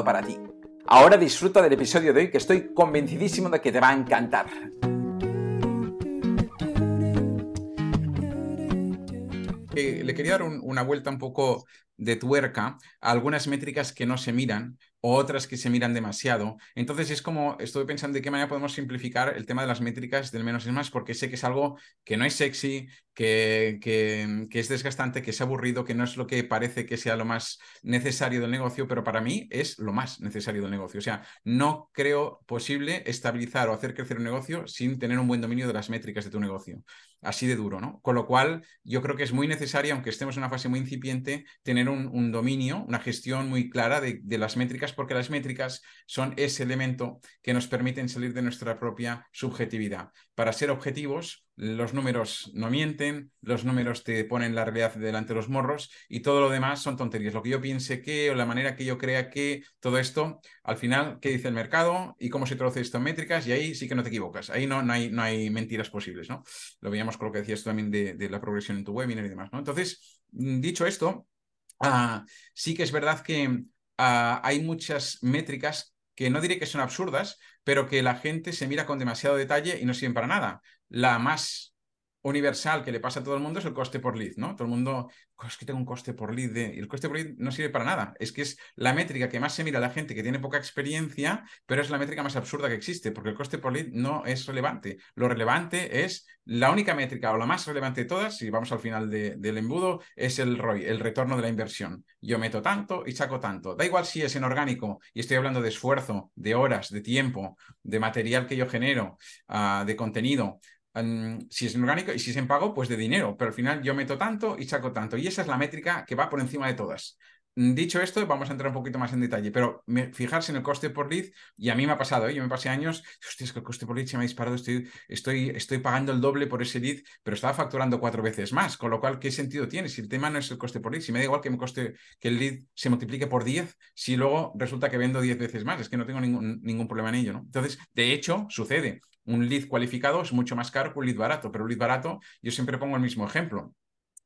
para ti. Ahora disfruta del episodio de hoy que estoy convencidísimo de que te va a encantar. le quería dar una vuelta un poco de tuerca a algunas métricas que no se miran otras que se miran demasiado. Entonces es como, estoy pensando de qué manera podemos simplificar el tema de las métricas del menos es más, porque sé que es algo que no es sexy, que, que, es desgastante, que es aburrido, que no es lo que parece que sea lo más necesario del negocio, pero para mí es lo más necesario del negocio. O sea, no creo posible estabilizar o hacer crecer un negocio sin tener un buen dominio de las métricas de tu negocio. Así de duro, ¿no? Con lo cual, yo creo que es muy necesario, aunque estemos en una fase muy incipiente, tener un, dominio, una gestión muy clara de las métricas porque las métricas son ese elemento que nos permiten salir de nuestra propia subjetividad. Para ser objetivos, los números no mienten, los números te ponen la realidad delante de los morros y todo lo demás son tonterías. Lo que yo piense que o la manera que yo crea que todo esto, al final, ¿qué dice el mercado y cómo se traduce esto en métricas? Y ahí sí que no te equivocas. Ahí no, no, hay, no hay mentiras posibles, ¿no? Lo veíamos con lo que decías también de, la progresión en tu webinar y demás, ¿no? Entonces, dicho esto, uh, sí que es verdad que uh, hay muchas métricas que no diré que son absurdas, pero que la gente se mira con demasiado detalle y no sirven para nada. La más universal que le pasa a todo el mundo es el coste por lead, ¿no? Todo el mundo, es que tengo un coste por lead de... y el coste por lead no sirve para nada. Es que es la métrica que más se mira a la gente que tiene poca experiencia, pero es la métrica más absurda que existe, porque el coste por lead no es relevante. Lo relevante es la única métrica o la más relevante de todas, si vamos al final de, del embudo, es el ROI, el retorno de la inversión. Yo meto tanto y saco tanto. Da igual si es en orgánico y estoy hablando de esfuerzo, de horas, de tiempo, de material que yo genero, uh, de contenido, si es orgánico y si es en pago, pues de dinero, pero al final yo meto tanto y saco tanto. Y esa es la métrica que va por encima de todas. Mm, dicho esto, vamos a entrar un poquito más en detalle, pero fijarse en el coste por lead, y a mí me ha pasado, ¿eh? yo me pasé años, hostia, es que el coste por lead se me ha disparado, estoy, estoy, estoy pagando el doble por ese lead, pero estaba facturando cuatro veces más, con lo cual, ¿qué sentido tiene? Si el tema no es el coste por lead, si me da igual que me coste que el lead se multiplique por 10, si luego resulta que vendo 10 veces más, es que no tengo ningún, ningún problema en ello, ¿no? Entonces, de hecho, sucede, un lead cualificado es mucho más caro que un lead barato, pero un lead barato, yo siempre pongo el mismo ejemplo.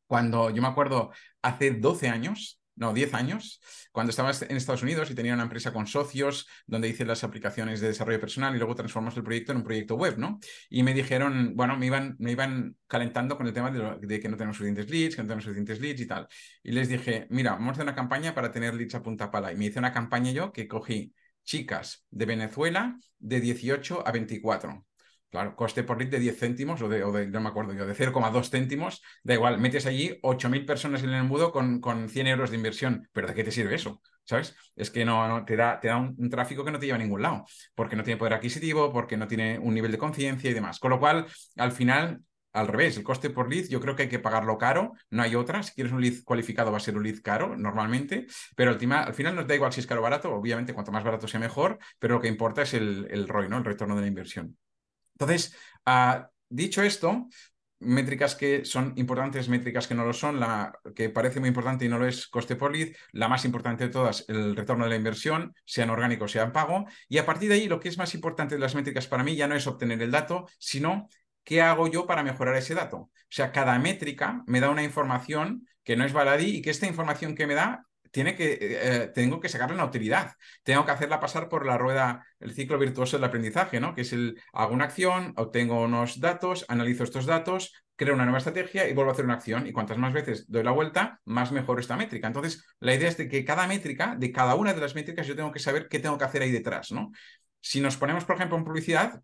Cuando yo me acuerdo hace 12 años, no, 10 años, cuando estaba en Estados Unidos y tenía una empresa con socios donde hice las aplicaciones de desarrollo personal y luego transformamos el proyecto en un proyecto web, ¿no? Y me dijeron, bueno, me iban, me iban calentando con el tema de, de, que no tenemos suficientes leads, que no tenemos suficientes leads y tal. Y les dije, mira, vamos a hacer una campaña para tener leads a punta pala. Y me hice una campaña yo que cogí chicas de Venezuela de 18 a 24 Claro, coste por lead de 10 céntimos o de, no me acuerdo yo, de 0,2 céntimos, da igual, metes allí 8.000 personas en el embudo con, con 100 euros de inversión, pero ¿de qué te sirve eso? ¿Sabes? Es que no, no te da, te da un, un, tráfico que no te lleva a ningún lado, porque no tiene poder adquisitivo, porque no tiene un nivel de conciencia y demás. Con lo cual, al final, al revés, el coste por lead yo creo que hay que pagarlo caro, no hay otra, si quieres un lead cualificado va a ser un lead caro normalmente, pero al, al final nos da igual si es caro o barato, obviamente cuanto más barato sea mejor, pero lo que importa es el, el ROI, ¿no? el retorno de la inversión. Entonces, uh, dicho esto, métricas que son importantes, métricas que no lo son, la que parece muy importante y no lo es, coste por lead, la más importante de todas, el retorno de la inversión, sean orgánicos, sea en pago, y a partir de ahí lo que es más importante de las métricas para mí ya no es obtener el dato, sino qué hago yo para mejorar ese dato. O sea, cada métrica me da una información que no es baladí y que esta información que me da tiene que, eh, tengo que sacarle una utilidad. Tengo que hacerla pasar por la rueda, el ciclo virtuoso del aprendizaje, ¿no? Que es el, hago una acción, obtengo unos datos, analizo estos datos, creo una nueva estrategia y vuelvo a hacer una acción. Y cuantas más veces doy la vuelta, más mejor esta métrica. Entonces, la idea es de que cada métrica, de cada una de las métricas, yo tengo que saber qué tengo que hacer ahí detrás, ¿no? Si nos ponemos, por ejemplo, en publicidad,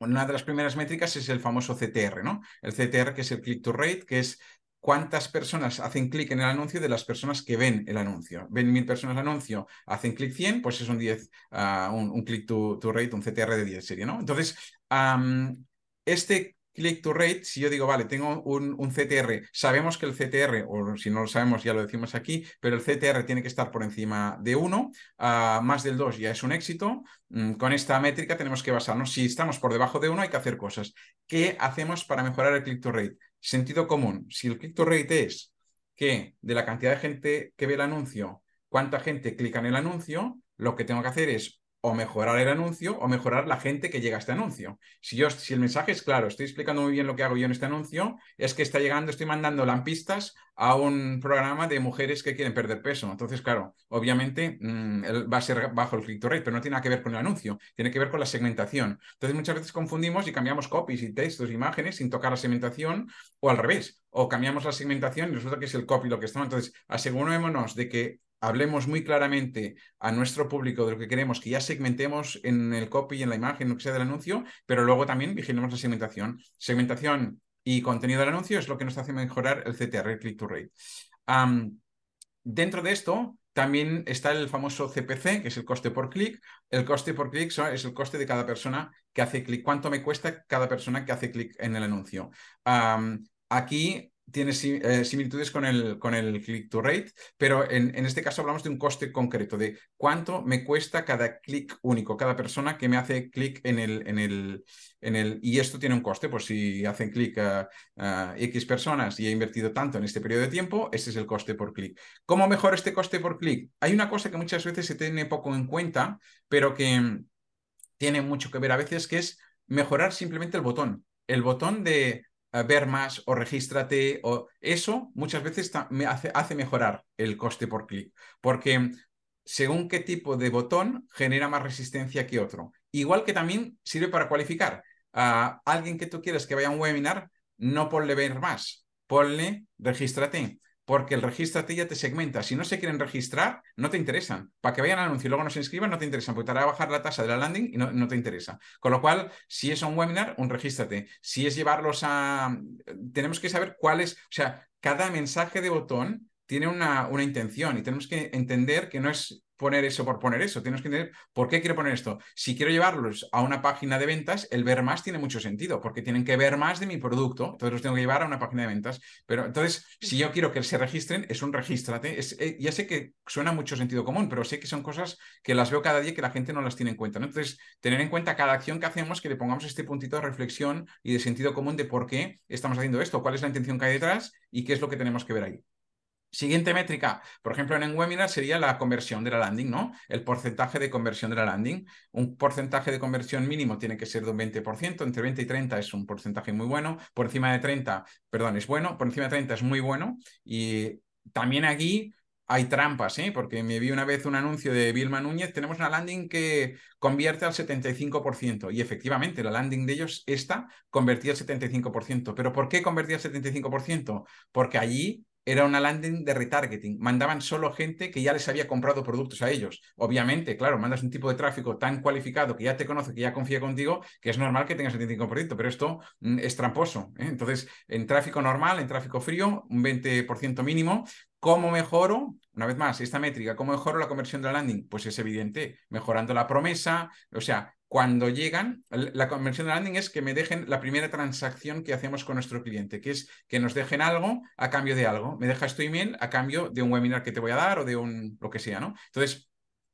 una de las primeras métricas es el famoso CTR, ¿no? El CTR, que es el click to rate, que es cuántas personas hacen clic en el anuncio de las personas que ven el anuncio. Ven mil personas el anuncio, hacen clic 100, pues es un 10, uh, un, click to, rate, un CTR de 10 serie, ¿no? Entonces, este click to rate, si yo digo, vale, tengo un, CTR, sabemos que el CTR, o si no lo sabemos ya lo decimos aquí, pero el CTR tiene que estar por encima de 1, uh, más del 2 ya es un éxito. Mm, con esta métrica tenemos que basarnos. Si estamos por debajo de 1 hay que hacer cosas. ¿Qué hacemos para mejorar el click to rate? Sentido común. Si el click to rate es que de la cantidad de gente que ve el anuncio, cuánta gente clica en el anuncio, lo que tengo que hacer es o mejorar el anuncio o mejorar la gente que llega a este anuncio. Si, yo, si el mensaje es claro, estoy explicando muy bien lo que hago yo en este anuncio, es que está llegando, estoy mandando lampistas a un programa de mujeres que quieren perder peso. Entonces, claro, obviamente mmm, va a ser bajo el click to rate, pero no tiene nada que ver con el anuncio, tiene que ver con la segmentación. Entonces, muchas veces confundimos y cambiamos copies y textos, imágenes sin tocar la segmentación o al revés, o cambiamos la segmentación y resulta que es el copy lo que estamos. Entonces, asegurémonos de que hablemos muy claramente a nuestro público de lo que queremos, que ya segmentemos en el copy en la imagen, lo que sea del anuncio, pero luego también vigilemos la segmentación. Segmentación y contenido del anuncio es lo que nos hace mejorar el CTR, click to rate. dentro de esto, también está el famoso CPC, que es el coste por clic. El coste por clic es el coste de cada persona que hace clic. ¿Cuánto me cuesta cada persona que hace clic en el anuncio? aquí tiene eh, similitudes con el, con el click to rate, pero en, en, este caso hablamos de un coste concreto, de cuánto me cuesta cada clic único, cada persona que me hace clic en el, en el, en el... Y esto tiene un coste, pues si hacen clic a, X personas y he invertido tanto en este periodo de tiempo, ese es el coste por clic. ¿Cómo mejor este coste por clic? Hay una cosa que muchas veces se tiene poco en cuenta, pero que tiene mucho que ver a veces, que es mejorar simplemente el botón. El botón de ver más o regístrate o eso muchas veces me hace, hace mejorar el coste por clic porque según qué tipo de botón genera más resistencia que otro. Igual que también sirve para cualificar a alguien que tú quieres que vaya a un webinar, no ponle ver más, ponle regístrate porque el regístrate ya te segmenta. Si no se quieren registrar, no te interesan. Para que vayan al anuncio y luego no se inscriban, no te interesan, porque te hará bajar la tasa de la landing y no, te interesa. Con lo cual, si es un webinar, un regístrate. Si es llevarlos a... Tenemos que saber cuál es, o sea, cada mensaje de botón tiene una, una intención y tenemos que entender que no es poner eso por poner eso. Tienes que entender por qué quiero poner esto. Si quiero llevarlos a una página de ventas, el ver más tiene mucho sentido, porque tienen que ver más de mi producto. Entonces los tengo que llevar a una página de ventas. Pero entonces, si yo quiero que se registren, es un regístrate. Eh, ya sé que suena mucho sentido común, pero sé que son cosas que las veo cada día que la gente no las tiene en cuenta. Entonces, tener en cuenta cada acción que hacemos, que le pongamos este puntito de reflexión y de sentido común de por qué estamos haciendo esto, cuál es la intención que hay detrás y qué es lo que tenemos que ver ahí. Siguiente métrica, por ejemplo, en webinar sería la conversión de la landing, ¿no? El porcentaje de conversión de la landing. Un porcentaje de conversión mínimo tiene que ser de un 20%, entre 20 y 30 es un porcentaje muy bueno, por encima de 30, perdón, es bueno, por encima de 30 es muy bueno. Y también aquí hay trampas, ¿eh? porque me vi una vez un anuncio de Vilma Núñez, tenemos una landing que convierte al 75%, y efectivamente la landing de ellos, esta, convertía al 75%. ¿Pero por qué convertía al 75%? Porque allí era una landing de retargeting. Mandaban solo gente que ya les había comprado productos a ellos. Obviamente, claro, mandas un tipo de tráfico tan cualificado que ya te conoce, que ya confía contigo, que es normal que tengas el 75%, pero esto mm, es tramposo. ¿eh? Entonces, en tráfico normal, en tráfico frío, un 20% mínimo. ¿Cómo mejoro? Una vez más, esta métrica, ¿cómo mejoro la conversión de la landing? Pues es evidente, mejorando la promesa, o sea, cuando llegan, la conversión de landing es que me dejen la primera transacción que hacemos con nuestro cliente, que es que nos dejen algo a cambio de algo. Me dejas tu email a cambio de un webinar que te voy a dar o de un lo que sea, ¿no? Entonces,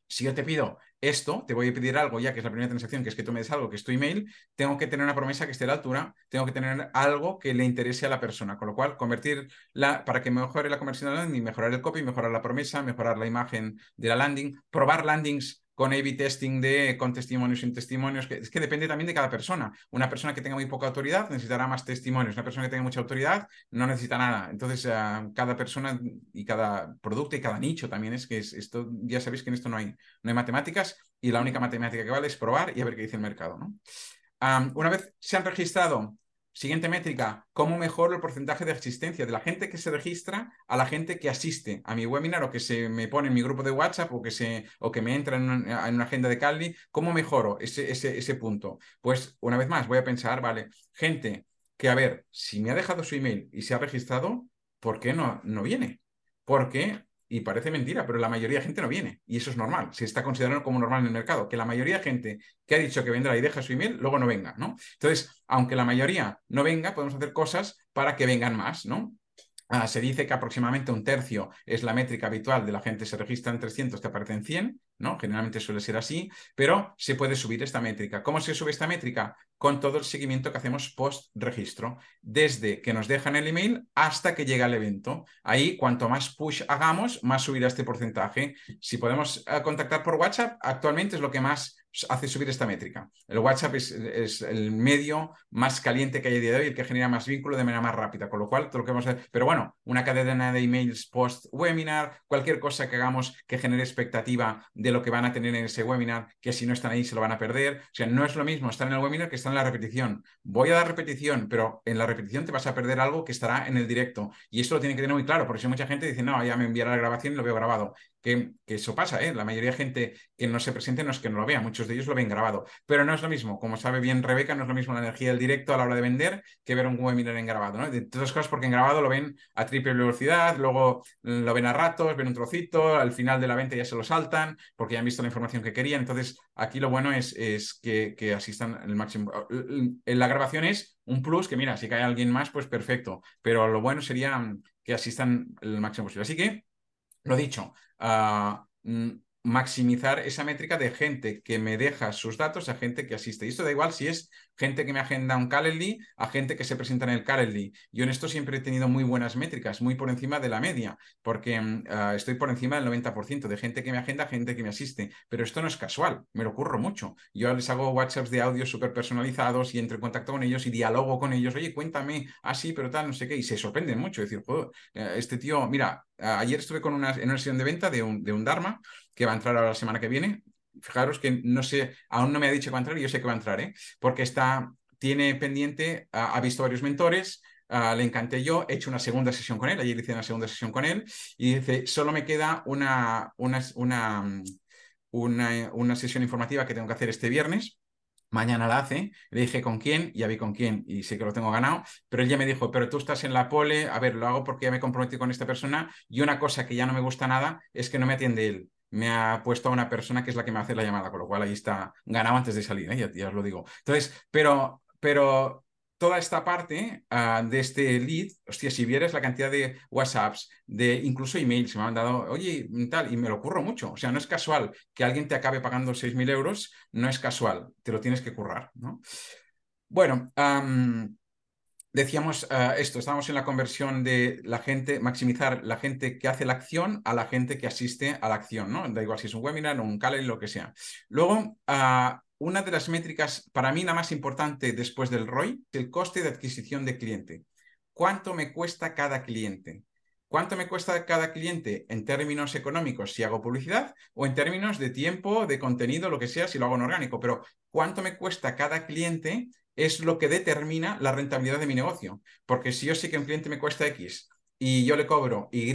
si yo te pido esto, te voy a pedir algo ya que es la primera transacción, que es que tú me des algo, que es tu email, tengo que tener una promesa que esté a la altura, tengo que tener algo que le interese a la persona, con lo cual convertir la, para que mejore la conversión de la landing, mejorar el copy, mejorar la promesa, mejorar la imagen de la landing, probar landings con A-B testing de con testimonios sin testimonios, que es que depende también de cada persona. Una persona que tenga muy poca autoridad necesitará más testimonios, una persona que tenga mucha autoridad no necesita nada. Entonces, uh, cada persona y cada producto y cada nicho también es que es, esto, ya sabéis que en esto no hay, no hay matemáticas y la única matemática que vale es probar y a ver qué dice el mercado. ¿no? Una vez se han registrado Siguiente métrica, ¿cómo mejoro el porcentaje de existencia de la gente que se registra a la gente que asiste a mi webinar o que se me pone en mi grupo de WhatsApp o que, se, o que me entra en una, en una agenda de Cali? ¿Cómo mejoro ese, ese, ese punto? Pues una vez más voy a pensar, vale, gente que, a ver, si me ha dejado su email y se ha registrado, ¿por qué no, no viene? Porque y parece mentira, pero la mayoría de gente no viene y eso es normal, se está considerando como normal en el mercado, que la mayoría de gente que ha dicho que vendrá y deja su email, luego no venga, ¿no? Entonces, aunque la mayoría no venga, podemos hacer cosas para que vengan más, ¿no? Ah, se dice que aproximadamente un tercio es la métrica habitual de la gente se registra en 300, te aparecen 100, ¿no? Generalmente suele ser así, pero se puede subir esta métrica. ¿Cómo se sube esta métrica? Con todo el seguimiento que hacemos post registro, desde que nos dejan el email hasta que llega el evento. Ahí, cuanto más push hagamos, más subirá este porcentaje. Si podemos eh, contactar por WhatsApp, actualmente es lo que más hace subir esta métrica. El WhatsApp es, el medio más caliente que hay a día de hoy, el que genera más vínculo de manera más rápida, con lo cual todo lo que vamos a hacer. Pero bueno, una cadena de emails post-webinar, cualquier cosa que hagamos que genere expectativa de lo que van a tener en ese webinar, que si no están ahí se lo van a perder. O sea, no es lo mismo estar en el webinar que estar en la repetición. Voy a dar repetición, pero en la repetición te vas a perder algo que estará en el directo. Y esto lo tiene que tener muy claro, porque si mucha gente dice, no, ya me enviará la grabación y lo veo grabado que, eso pasa, ¿eh? La mayoría de gente que no se presente no es que no lo vea, muchos de ellos lo ven grabado, pero no es lo mismo, como sabe bien Rebeca, no es lo mismo la energía del directo a la hora de vender que ver un webinar en grabado, ¿no? De todas cosas porque en grabado lo ven a triple velocidad, luego lo ven a ratos, ven un trocito, al final de la venta ya se lo saltan porque ya han visto la información que querían, entonces aquí lo bueno es, es que, que asistan el máximo. La grabación es un plus que mira, si cae alguien más, pues perfecto, pero lo bueno sería que asistan el máximo posible. Así que lo dicho, uh, maximizar esa métrica de gente que me deja sus datos a gente que asiste. Y esto da igual si es gente que me agenda un Calendly a gente que se presenta en el Calendly. Yo en esto siempre he tenido muy buenas métricas, muy por encima de la media, porque mm, ah, estoy por encima del 90% de gente que me agenda, gente que me asiste. Pero esto no es casual, me lo ocurro mucho. Yo les hago WhatsApps de audio súper personalizados y entro en contacto con ellos y dialogo con ellos. Oye, cuéntame así, pero tal, no sé qué. Y se sorprenden mucho. Es decir, eh, este tío, mira, ayer estuve con una, en una sesión de venta de un, de un Dharma que va a entrar ahora la semana que viene. Fijaros que no sé, aún no me ha dicho que va a entrar y yo sé que va a entrar, ¿eh? porque está, tiene pendiente, ha visto varios mentores, le encanté yo, he hecho una segunda sesión con él, ayer hice una segunda sesión con él y dice, solo me queda una, una, una, una, una sesión informativa que tengo que hacer este viernes mañana la hace, le dije con quién, ya vi con quién y sé que lo tengo ganado, pero él ya me dijo, pero tú estás en la pole, a ver, lo hago porque ya me comprometí con esta persona y una cosa que ya no me gusta nada es que no me atiende él me ha puesto a una persona que es la que me hace la llamada, con lo cual ahí está ganado antes de salir, ¿eh? ya, os lo digo. Entonces, pero, pero toda esta parte ah, de este lead, hostia, si vieras la cantidad de WhatsApps, de incluso emails, se me han dado, oye, tal, y me lo curro mucho. O sea, no es casual que alguien te acabe pagando 6.000 euros, no es casual, te lo tienes que currar, ¿no? Bueno, decíamos eh, esto, estábamos en la conversión de la gente, maximizar la gente que hace la acción a la gente que asiste a la acción, ¿no? Da igual si es un webinar, un calendar, lo que sea. Luego, ah, una de las métricas, para mí la más importante después del ROI, el coste de adquisición de cliente. ¿Cuánto me cuesta cada cliente? ¿Cuánto me cuesta cada cliente en términos económicos si hago publicidad o en términos de tiempo, de contenido, lo que sea, si lo hago en orgánico? Pero ¿cuánto me cuesta cada cliente es lo que determina la rentabilidad de mi negocio. Porque si yo sé que un cliente me cuesta X y yo le cobro Y,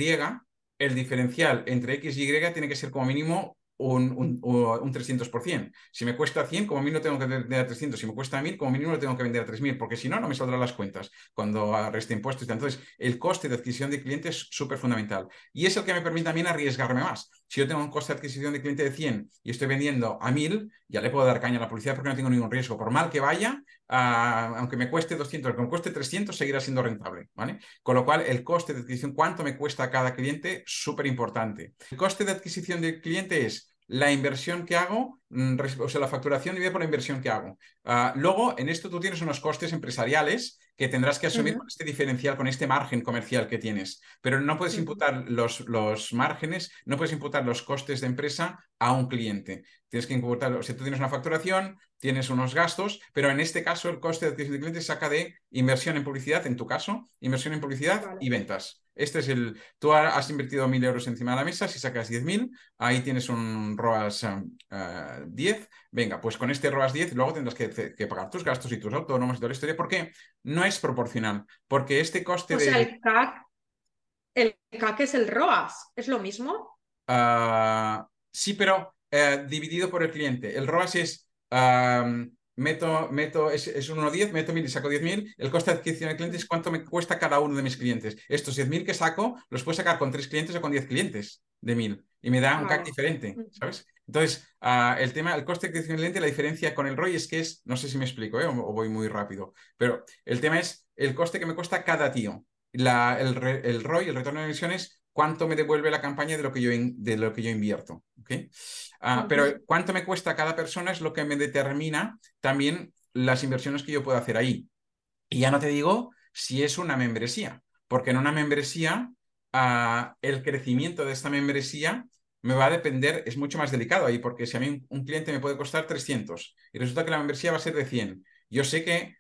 el diferencial entre X y Y tiene que ser como mínimo un, un, un 300%. Si me cuesta 100, como mínimo tengo que vender a 300. Si me cuesta 1000, como mínimo lo tengo que vender a 3000, porque si no, no me saldrán las cuentas cuando reste impuestos. Entonces, el coste de adquisición de clientes es súper fundamental. Y es el que me permite también arriesgarme más. Si yo tengo un coste de adquisición de cliente de 100 y estoy vendiendo a 1000, ya le puedo dar caña a la publicidad porque no tengo ningún riesgo. Por mal que vaya, aunque me cueste 200, aunque me cueste 300, seguirá siendo rentable. ¿vale? Con lo cual, el coste de adquisición, cuánto me cuesta cada cliente, súper importante. El coste de adquisición del cliente es la inversión que hago, mm, o sea, la facturación dividida por la inversión que hago. Ah, luego, en esto tú tienes unos costes empresariales que tendrás que asumir con este diferencial, con este margen comercial que tienes. Pero no puedes imputar los, los márgenes, no puedes imputar los costes de empresa a un cliente. Tienes que imputar, o sea, tú tienes una facturación, tienes unos gastos, pero en este caso el coste de adquisición de cliente saca de inversión en publicidad, en tu caso, inversión en publicidad y ventas. Este es el, tú has invertido mil euros encima de la mesa, si sacas 10.000, ahí tienes un ROAS 10, eh, venga, pues con este ROAS 10 luego tendrás que, pagar tus gastos y tus autónomos y toda la historia, porque no es proporcional, porque este coste o de... Sea, el CAC, el CAC es el ROAS, ¿es lo mismo? Ah, sí, pero eh, dividido por el cliente. El ROAS es meto, meto, es, es un 1,10, meto 1.000 y saco 10.000. El coste de adquisición de clientes es cuánto me cuesta cada uno de mis clientes. Estos 10.000 que saco los puedo sacar con 3 clientes o con 10 clientes de 1.000 y me da un CAC diferente, ¿sabes? Entonces, uh, el tema, el coste de adquisición de cliente, la diferencia con el ROI es que es, no sé si me explico ¿eh? o, o, voy muy rápido, pero el tema es el coste que me cuesta cada tío. La, el, el ROI, el retorno de inversiones, cuánto me devuelve la campaña de lo que yo, de lo que yo invierto. ¿okay? Uh, pero cuánto me cuesta cada persona es lo que me determina también las inversiones que yo puedo hacer ahí. Y ya no te digo si es una membresía, porque en una membresía uh, el crecimiento de esta membresía me va a depender, es mucho más delicado ahí, porque si a mí un cliente me puede costar 300 y resulta que la membresía va a ser de 100, yo sé que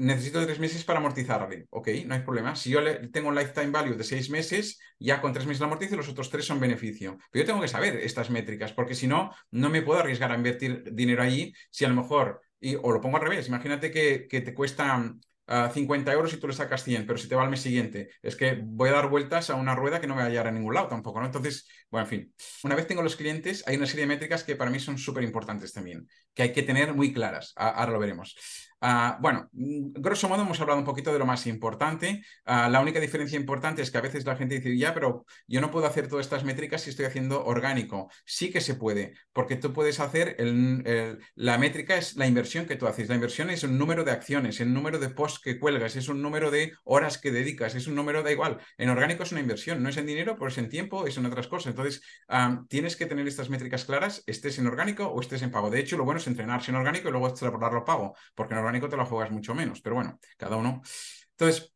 necesito tres meses para amortizarle. Ok, no hay problema. Si yo tengo un lifetime value de seis meses, ya con tres meses lo amortizo y los otros tres son beneficio. Pero yo tengo que saber estas métricas, porque si no, no me puedo arriesgar a invertir dinero allí si a lo mejor, y, o lo pongo al revés, imagínate que, te cuesta Uh, 50 euros y tú le sacas 100, pero si te va al mes siguiente, es que voy a dar vueltas a una rueda que no me va a llegar a ningún lado tampoco, ¿no? Entonces, bueno, en fin, una vez tengo los clientes, hay una serie de métricas que para mí son súper importantes también, que hay que tener muy claras. ahora lo veremos. Uh, bueno, grosso modo hemos hablado un poquito de lo más importante. Uh, la única diferencia importante es que a veces la gente dice, ya, pero yo no puedo hacer todas estas métricas si estoy haciendo orgánico. Sí que se puede, porque tú puedes hacer, el, la métrica es la inversión que tú haces. La inversión es un número de acciones, el número de posts que cuelgas, es un número de horas que dedicas, es un número, da igual. En orgánico es una inversión, no es en dinero, pero es en tiempo, es en otras cosas. Entonces, um, tienes que tener estas métricas claras, estés en orgánico o estés en pago. De hecho, lo bueno es entrenarse en orgánico y luego extrapolarlo pago, porque en orgánico te lo juegas mucho menos, pero bueno, cada uno. Entonces,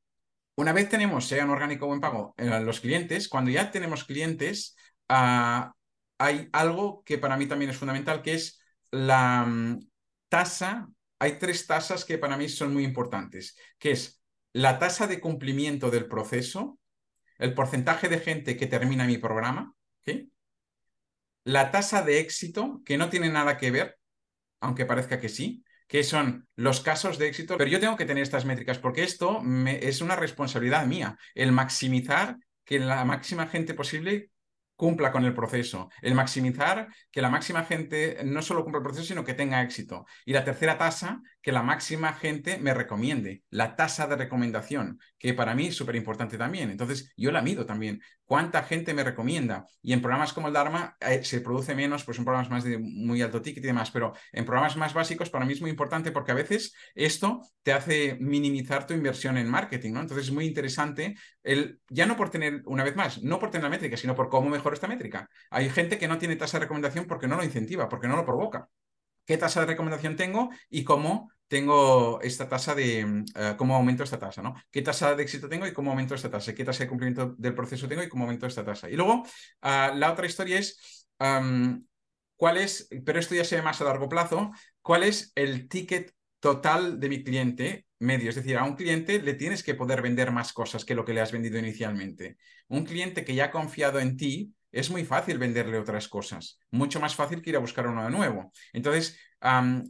una vez tenemos, sea en orgánico o en pago, eh, los clientes, cuando ya tenemos clientes, uh, hay algo que para mí también es fundamental, que es la um, tasa, hay tres tasas que para mí son muy importantes, que es la tasa de cumplimiento del proceso, el porcentaje de gente que termina mi programa, la tasa de éxito, que no tiene nada que ver, aunque parezca que sí, que son los casos de éxito, pero yo tengo que tener estas métricas porque esto me, es una responsabilidad mía, el maximizar que la máxima gente posible cumpla con el proceso, el maximizar que la máxima gente no solo cumpla el proceso, sino que tenga éxito. Y la tercera tasa, que la máxima gente me recomiende, la tasa de recomendación, que para mí es súper importante también. Entonces, yo la mido también. ¿Cuánta gente me recomienda? Y en programas como el Dharma eh, se produce menos, pues son programas más de muy alto ticket y demás, pero en programas más básicos para mí es muy importante porque a veces esto te hace minimizar tu inversión en marketing, ¿no? Entonces es muy interesante el, ya no por tener, una vez más, no por tener la métrica, sino por cómo mejor esta métrica. Hay gente que no tiene tasa de recomendación porque no lo incentiva, porque no lo provoca. ¿Qué tasa de recomendación tengo y cómo tengo esta tasa de, uh, cómo aumento esta tasa, ¿no? ¿Qué tasa de éxito tengo y cómo aumento esta tasa? ¿Qué tasa de cumplimiento del proceso tengo y cómo aumento esta tasa? Y luego, uh, la otra historia es, ¿cuál es, pero esto ya se ve más a largo plazo, cuál es el ticket total de mi cliente medio. Es decir, a un cliente le tienes que poder vender más cosas que lo que le has vendido inicialmente. Un cliente que ya ha confiado en ti, es muy fácil venderle otras cosas. Mucho más fácil que ir a buscar uno de nuevo. Entonces, um,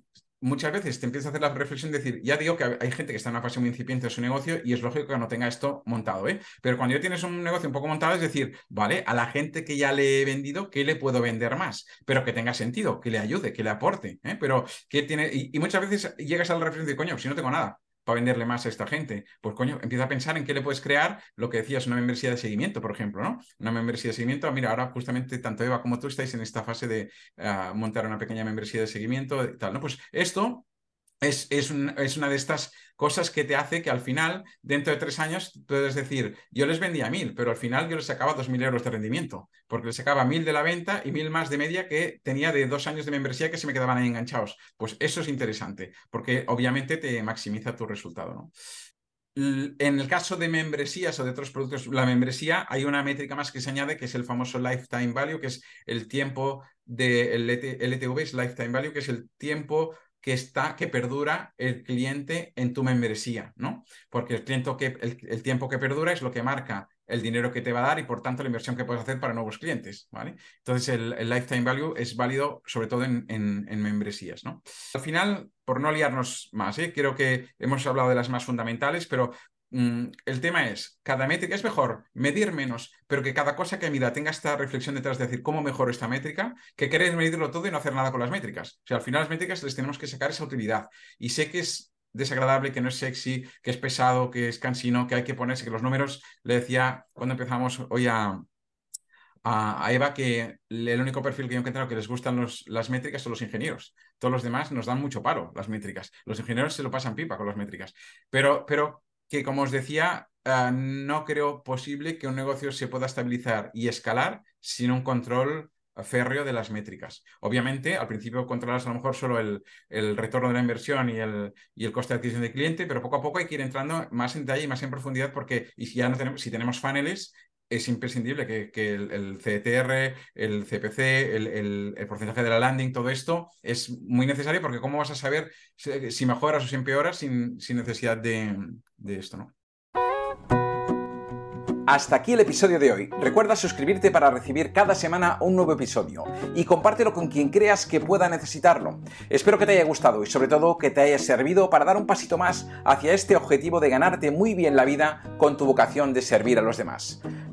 muchas veces te empiezas a hacer la reflexión de decir, ya digo que hay gente que está en una fase muy incipiente de su negocio y es lógico que no tenga esto montado, ¿eh? Pero cuando ya tienes un negocio un poco montado, es decir, vale, a la gente que ya le he vendido, ¿qué le puedo vender más? Pero que tenga sentido, que le ayude, que le aporte, ¿eh? Pero que tiene, y, y muchas veces llegas a la reflexión de, coño, si no tengo nada, para venderle más a esta gente? Pues coño, empieza a pensar en qué le puedes crear lo que decías, una membresía de seguimiento, por ejemplo, ¿no? Una membresía de seguimiento. Mira, ahora justamente tanto Eva como tú estáis en esta fase de uh, montar una pequeña membresía de seguimiento tal, ¿no? Pues esto es, es, es, una de estas cosas que te hace que al final, dentro de tres años, puedes decir, yo les vendía mil, pero al final yo les sacaba dos mil euros de rendimiento, porque les sacaba mil de la venta y mil más de media que tenía de dos años de membresía que se me quedaban ahí enganchados. Pues eso es interesante, porque obviamente te maximiza tu resultado, ¿no? En el caso de membresías o de otros productos, la membresía, hay una métrica más que se añade, que es el famoso lifetime value, que es el tiempo de, LTV, es lifetime value, que es el tiempo que está, que perdura el cliente en tu membresía, ¿no? Porque el, cliente que, el, tiempo que perdura es lo que marca el dinero que te va a dar y por tanto la inversión que puedes hacer para nuevos clientes, ¿vale? Entonces el, lifetime value es válido sobre todo en, en, membresías, ¿no? Al final, por no liarnos más, ¿eh? creo que hemos hablado de las más fundamentales, pero el tema es, cada métrica es mejor medir menos, pero que cada cosa que mida tenga esta reflexión detrás de decir cómo mejoro esta métrica, que querer medirlo todo y no hacer nada con las métricas. O sea, al final las métricas les tenemos que sacar esa utilidad. Y sé que es desagradable, que no es sexy, que es pesado, que es cansino, que hay que ponerse, que los números, le decía cuando empezamos hoy a, a, Eva que el único perfil que yo he encontrado que les gustan los, las métricas son los ingenieros. Todos los demás nos dan mucho paro las métricas. Los ingenieros se lo pasan pipa con las métricas. Pero, pero que, como os decía, eh, no creo posible que un negocio se pueda estabilizar y escalar sin un control férreo de las métricas. Obviamente, al principio controlas a lo mejor solo el, el, retorno de la inversión y el, y el coste de adquisición de cliente, pero poco a poco hay que ir entrando más en detalle y más en profundidad porque y si ya no tenemos, si tenemos funnels, es imprescindible que, el, CTR, el CPC, el, porcentaje de la landing, todo esto es muy necesario porque cómo vas a saber si, mejoras o si empeoras sin, sin necesidad de, de esto, ¿no? Hasta aquí el episodio de hoy. Recuerda suscribirte para recibir cada semana un nuevo episodio y compártelo con quien creas que pueda necesitarlo. Espero que te haya gustado y sobre todo que te haya servido para dar un pasito más hacia este objetivo de ganarte muy bien la vida con tu vocación de servir a los demás.